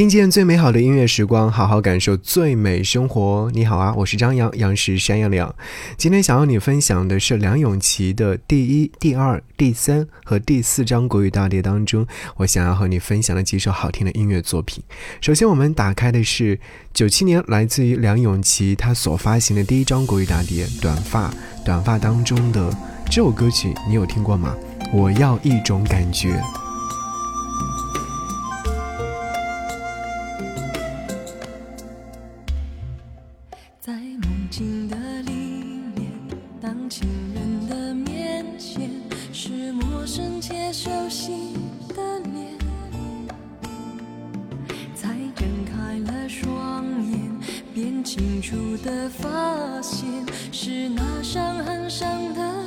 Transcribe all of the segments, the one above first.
听见最美好的音乐时光，好好感受最美生活。你好啊，我是张扬，杨是山羊两。今天想要你分享的是梁咏琪的第一、第二、第三和第四张国语大碟当中，我想要和你分享的几首好听的音乐作品。首先，我们打开的是九七年来自于梁咏琪她所发行的第一张国语大碟《短发》，短发当中的这首歌曲，你有听过吗？我要一种感觉。人的面前是陌生且熟悉的脸。才睁开了双眼便清楚的发现是那伤痕上的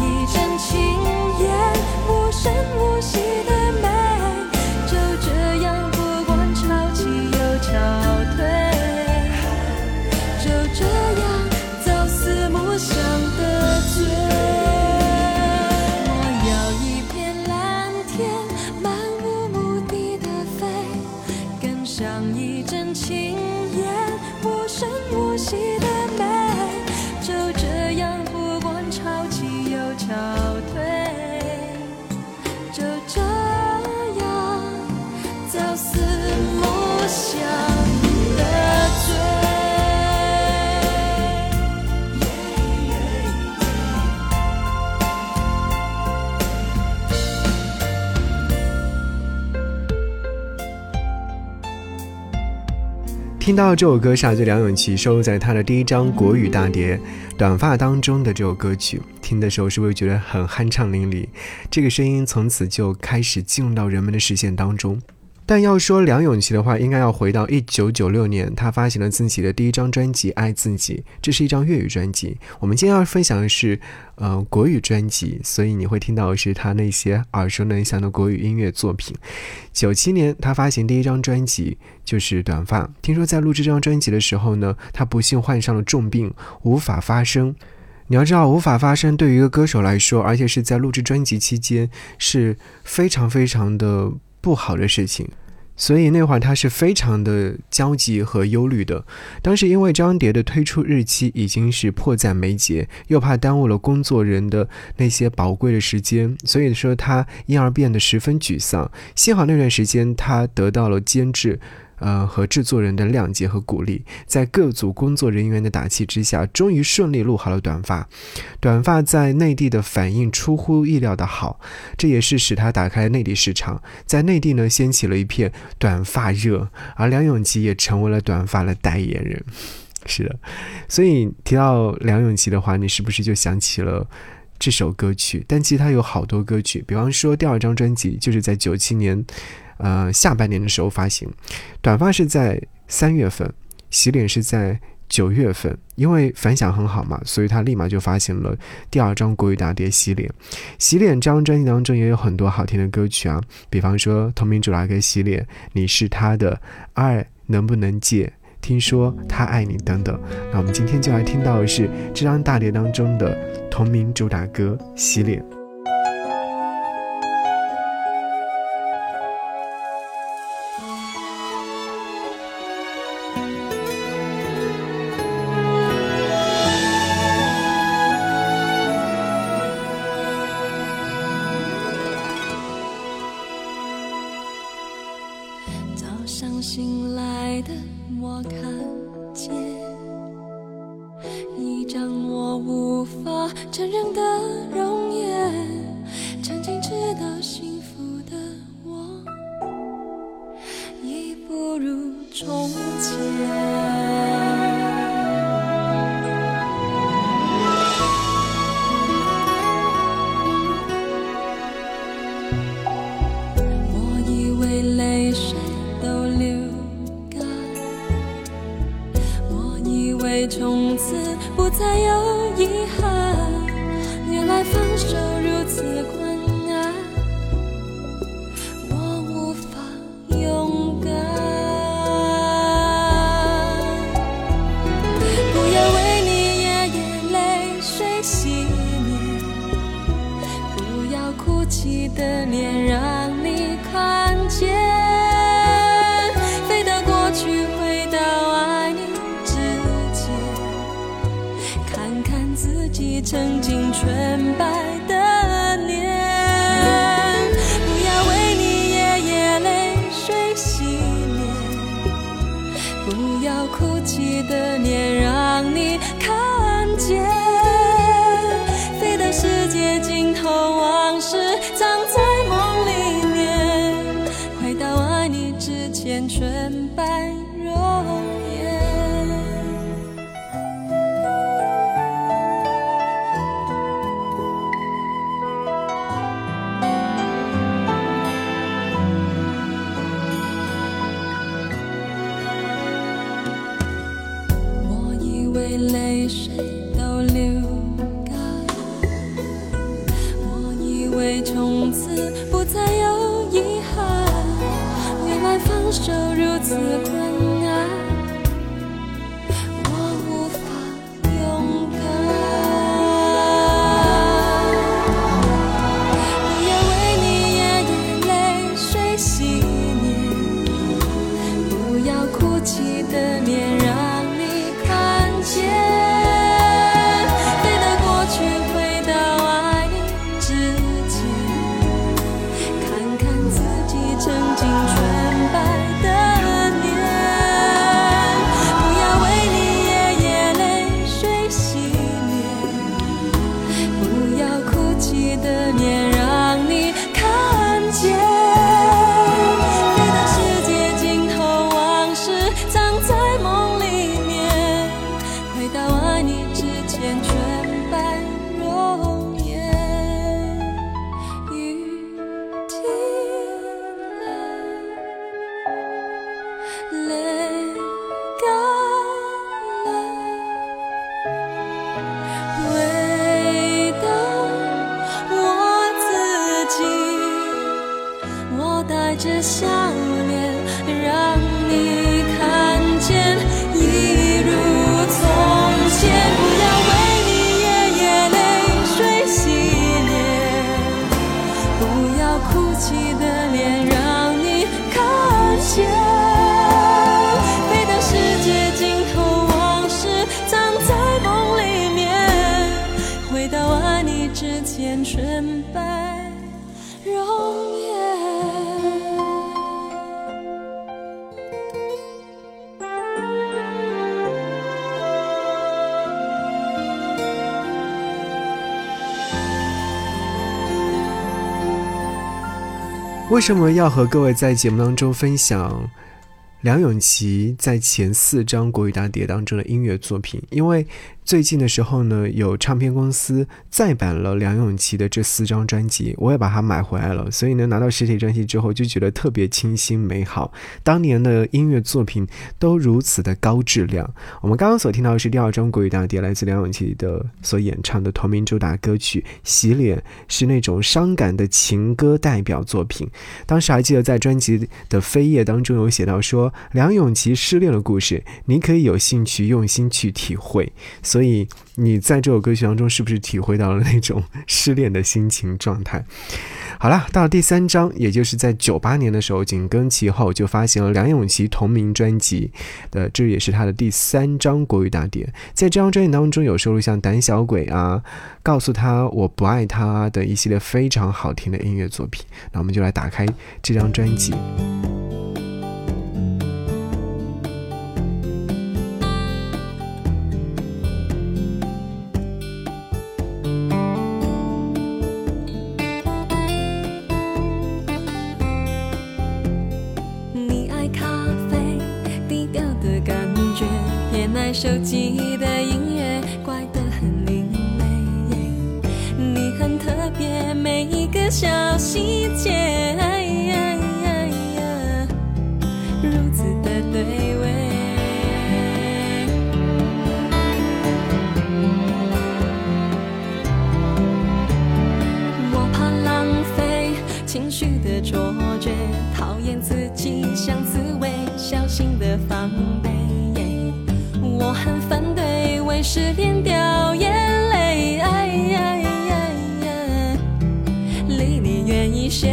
一阵轻烟，无声无息的美。听到这首歌是来自梁咏琪收录在她的第一张国语大碟《短发》当中的这首歌曲，听的时候是不是觉得很酣畅淋漓？这个声音从此就开始进入到人们的视线当中。但要说梁咏琪的话，应该要回到一九九六年，她发行了自己的第一张专辑《爱自己》，这是一张粤语专辑。我们今天要分享的是，呃，国语专辑，所以你会听到的是她那些耳熟能详的国语音乐作品。九七年，她发行第一张专辑就是《短发》。听说在录制这张专辑的时候呢，她不幸患上了重病，无法发声。你要知道，无法发声对于一个歌手来说，而且是在录制专辑期间，是非常非常的。不好的事情，所以那会儿他是非常的焦急和忧虑的。当时因为张碟的推出日期已经是迫在眉睫，又怕耽误了工作人的那些宝贵的时间，所以说他因而变得十分沮丧。幸好那段时间他得到了监制。呃，和制作人的谅解和鼓励，在各组工作人员的打气之下，终于顺利录好了《短发》。《短发》在内地的反应出乎意料的好，这也是使他打开内地市场，在内地呢掀起了一片短发热，而梁咏琪也成为了短发的代言人。是的，所以提到梁咏琪的话，你是不是就想起了这首歌曲？但其实他有好多歌曲，比方说第二张专辑就是在九七年。呃，下半年的时候发行，短发是在三月份，洗脸是在九月份，因为反响很好嘛，所以他立马就发行了第二张国语大碟《洗脸》。洗脸这张专辑当中也有很多好听的歌曲啊，比方说同名主打歌《洗脸》，你是他的爱能不能借？听说他爱你等等。那我们今天就来听到的是这张大碟当中的同名主打歌《洗脸》。来的我看见一张我无法承认的容颜曾经知道幸福的我已不如从前。不再有遗憾，原来放手不要哭泣的脸让你看见，飞到世界尽头，往事为从此不再有遗憾，原来放手如此困难。为什么要和各位在节目当中分享梁咏琪在前四张国语大碟当中的音乐作品？因为最近的时候呢，有唱片公司再版了梁咏琪的这四张专辑，我也把它买回来了。所以呢，拿到实体专辑之后，就觉得特别清新美好。当年的音乐作品都如此的高质量。我们刚刚所听到的是第二张国语大碟，来自梁咏琪的所演唱的同名主打歌曲《洗脸》，是那种伤感的情歌代表作品。当时还记得在专辑的扉页当中有写到说，梁咏琪失恋的故事，你可以有兴趣用心去体会。所以你在这首歌曲当中，是不是体会到了那种失恋的心情状态？好了，到了第三章，也就是在九八年的时候，紧跟其后就发行了梁咏琪同名专辑的，这也是他的第三张国语大碟。在这张专辑当中，有收录像《胆小鬼》啊、告诉他我不爱他的一系列非常好听的音乐作品。那我们就来打开这张专辑。手机的音乐，怪得很另类。你很特别，每一个小细节，如此的对味。我怕浪费情绪的错觉，讨厌自己像刺猬，小心的防备。很反对为失恋掉眼泪，哎离你远一些。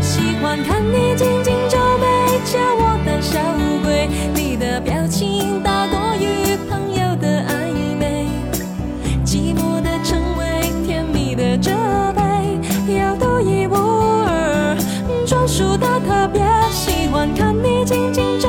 喜欢看你紧紧皱眉，叫我胆小鬼。你的表情大过于朋友的暧昧。寂寞的称谓，甜蜜的责备，要独一无二，专属的特别。喜欢看你紧紧皱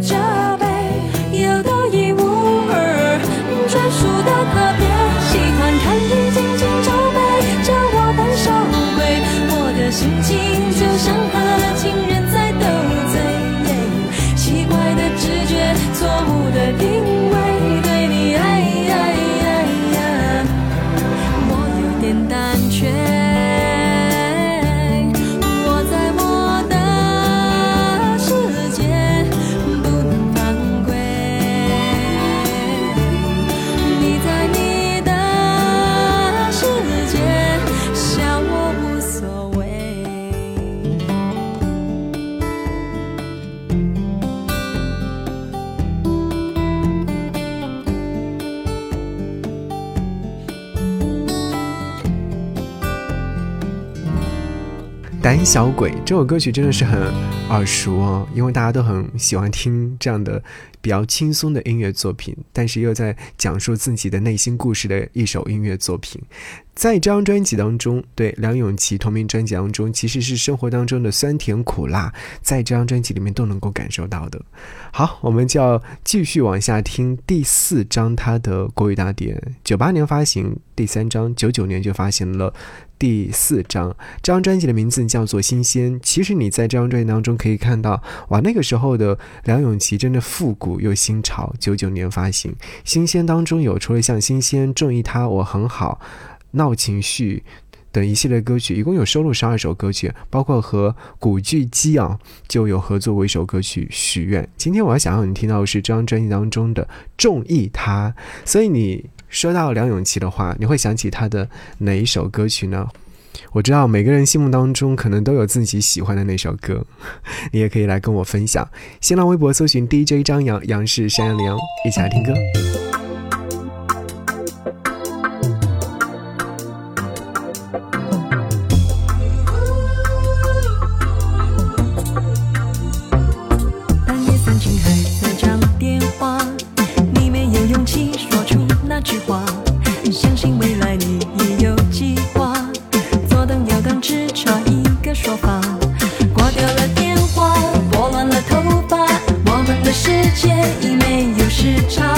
这小鬼这首歌曲真的是很耳熟哦，因为大家都很喜欢听这样的比较轻松的音乐作品，但是又在讲述自己的内心故事的一首音乐作品。在这张专辑当中，对梁咏琪同名专辑当中，其实是生活当中的酸甜苦辣，在这张专辑里面都能够感受到的。好，我们就要继续往下听第四张他的国语大碟，九八年发行第三张，九九年就发行了。第四张，这张专辑的名字叫做《新鲜》。其实你在这张专辑当中可以看到，哇，那个时候的梁咏琪真的复古又新潮。九九年发行，《新鲜》当中有除了像《新鲜》《中意他》《我很好》《闹情绪》等一系列歌曲，一共有收录十二首歌曲，包括和古巨基啊就有合作过一首歌曲《许愿》。今天我要想让你听到的是这张专辑当中的《中意他》，所以你。说到梁咏琪的话，你会想起她的哪一首歌曲呢？我知道每个人心目当中可能都有自己喜欢的那首歌，你也可以来跟我分享。新浪微博搜寻 DJ 张扬，杨是山羊的羊，一起来听歌。差